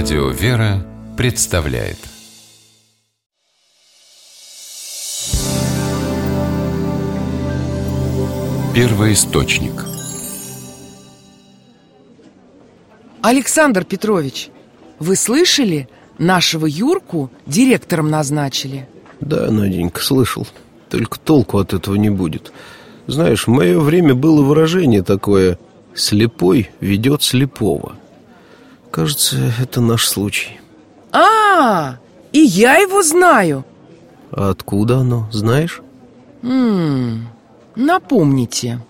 Радио «Вера» представляет. Первый источник. Александр Петрович, вы слышали? Нашего Юрку директором назначили. Да, Наденька, слышал. Только толку от этого не будет. Знаешь, в мое время было выражение такое «Слепой ведет слепого» Кажется, это наш случай А, и я его знаю А откуда оно, знаешь? М Напомните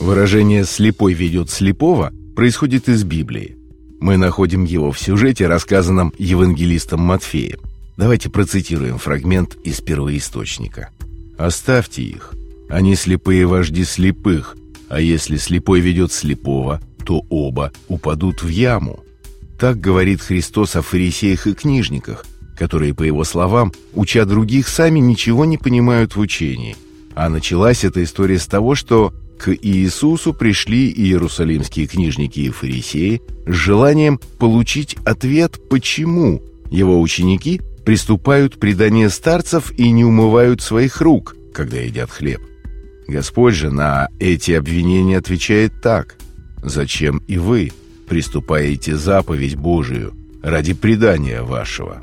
Выражение «слепой ведет слепого» происходит из Библии. Мы находим его в сюжете, рассказанном евангелистом Матфеем. Давайте процитируем фрагмент из первоисточника. «Оставьте их. Они слепые вожди слепых, а если слепой ведет слепого, то оба упадут в яму». Так говорит Христос о фарисеях и книжниках, которые, по его словам, уча других, сами ничего не понимают в учении. А началась эта история с того, что к Иисусу пришли иерусалимские книжники и фарисеи с желанием получить ответ, почему его ученики приступают к преданию старцев и не умывают своих рук, когда едят хлеб. Господь же на эти обвинения отвечает так. «Зачем и вы приступаете заповедь Божию ради предания вашего?»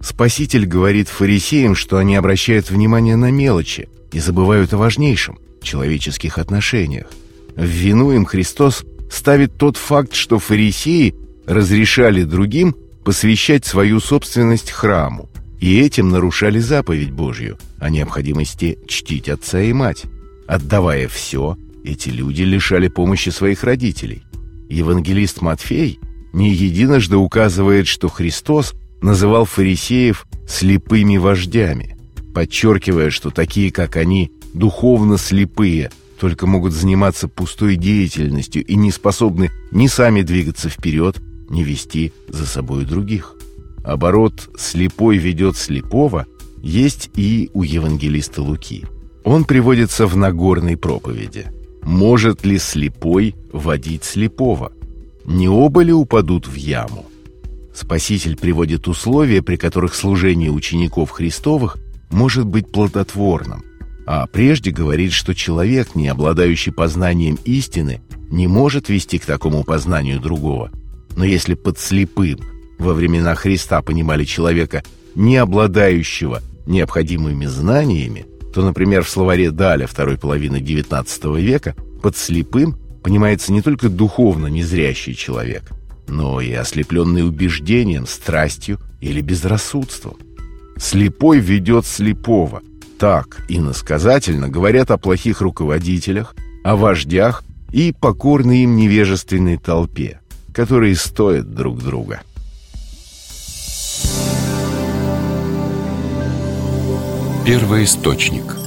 Спаситель говорит фарисеям, что они обращают внимание на мелочи и забывают о важнейшем – человеческих отношениях. В вину им Христос ставит тот факт, что фарисеи разрешали другим посвящать свою собственность храму, и этим нарушали заповедь Божью о необходимости чтить отца и мать. Отдавая все, эти люди лишали помощи своих родителей. Евангелист Матфей не единожды указывает, что Христос называл фарисеев «слепыми вождями», подчеркивая, что такие, как они, духовно слепые, только могут заниматься пустой деятельностью и не способны ни сами двигаться вперед, ни вести за собой других. Оборот «слепой ведет слепого» есть и у евангелиста Луки. Он приводится в Нагорной проповеди. «Может ли слепой водить слепого? Не оба ли упадут в яму?» Спаситель приводит условия, при которых служение учеников Христовых может быть плодотворным, а прежде говорит, что человек, не обладающий познанием истины, не может вести к такому познанию другого. Но если под слепым во времена Христа понимали человека, не обладающего необходимыми знаниями, то, например, в словаре Даля второй половины XIX века под слепым понимается не только духовно незрящий человек, но и ослепленный убеждением, страстью или безрассудством. Слепой ведет слепого, так иносказательно говорят о плохих руководителях, о вождях и покорной им невежественной толпе, которые стоят друг друга. Первый источник